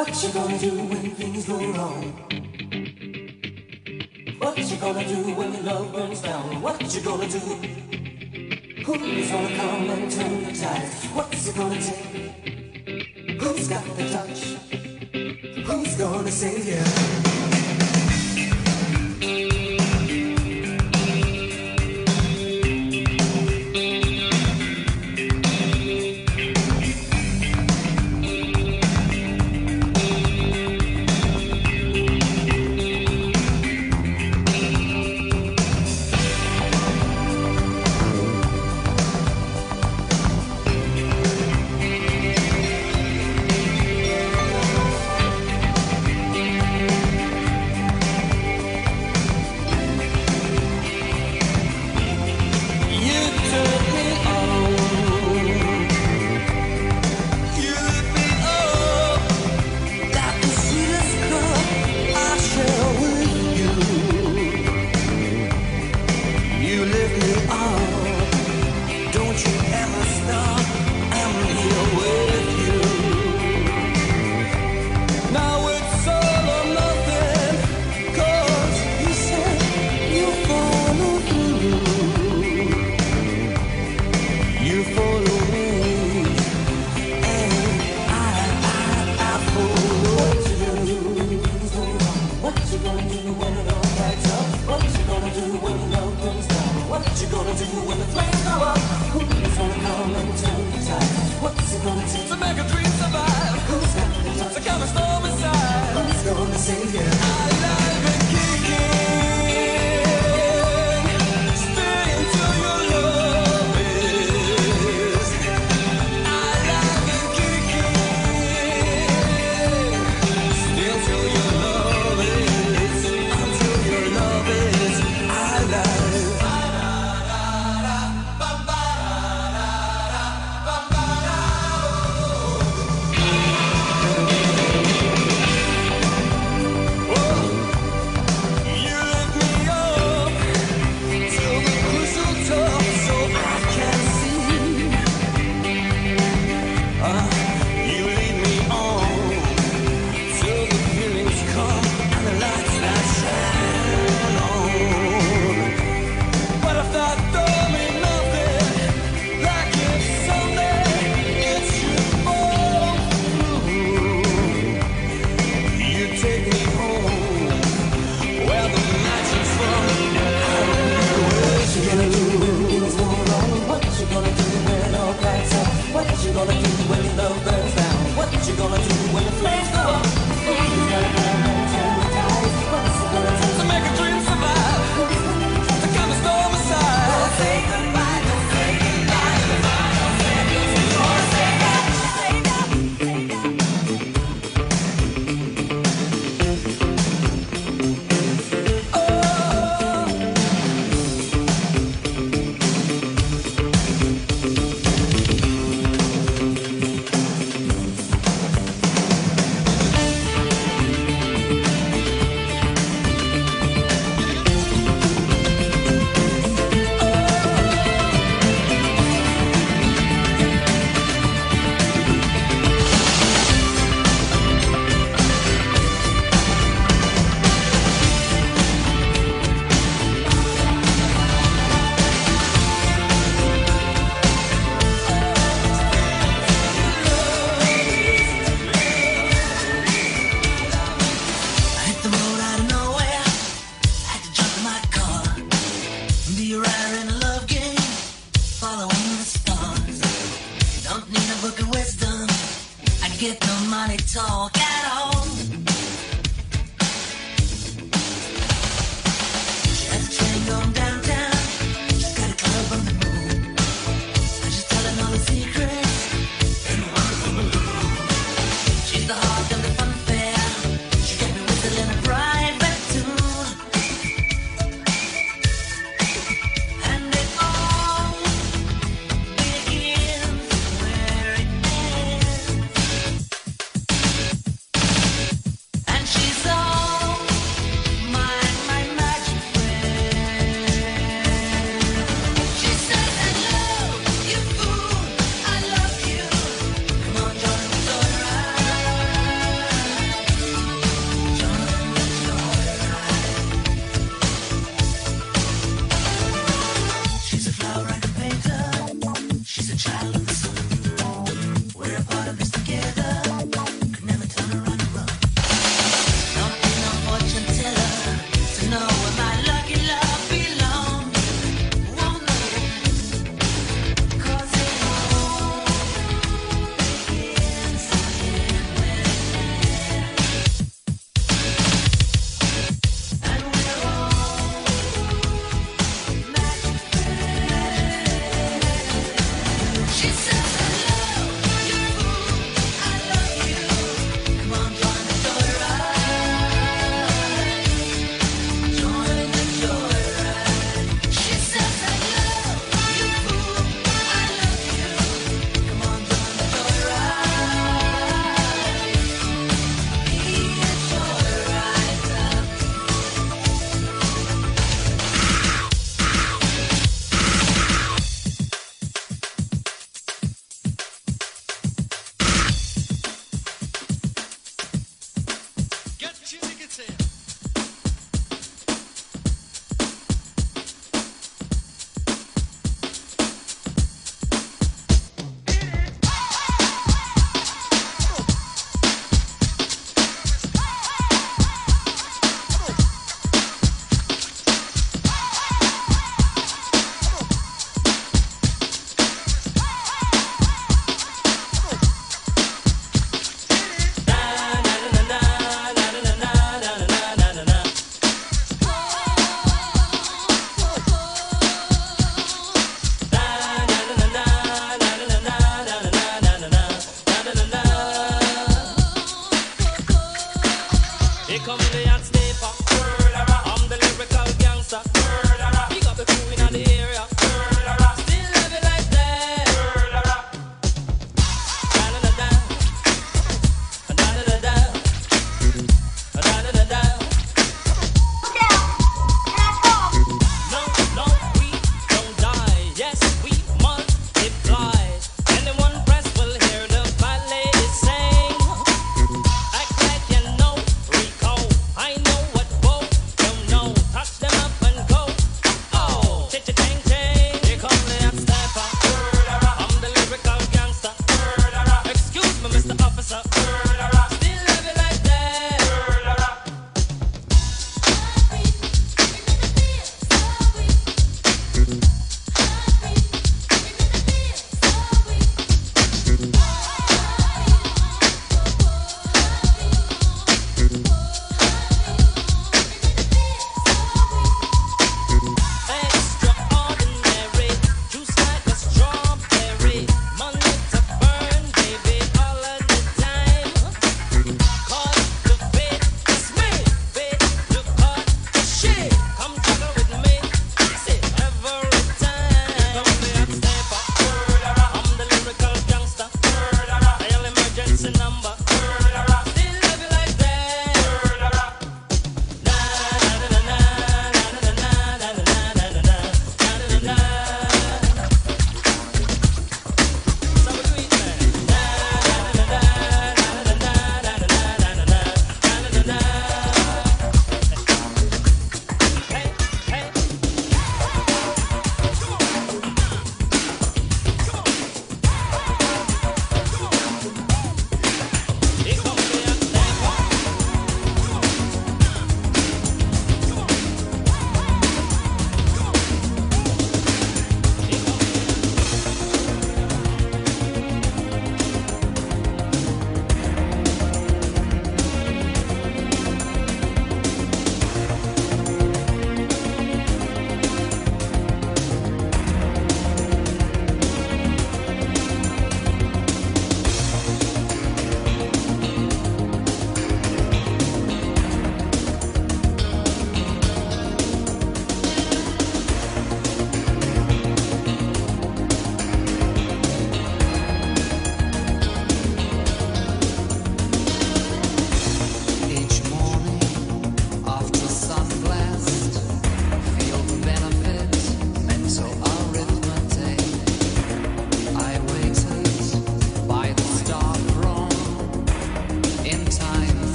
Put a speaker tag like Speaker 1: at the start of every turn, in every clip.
Speaker 1: What you gonna do when things go wrong? What you gonna do when love burns down? What you gonna do? Who's gonna come and turn the tide? What's it gonna take? Who's got the touch? Who's gonna save you?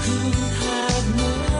Speaker 2: have more.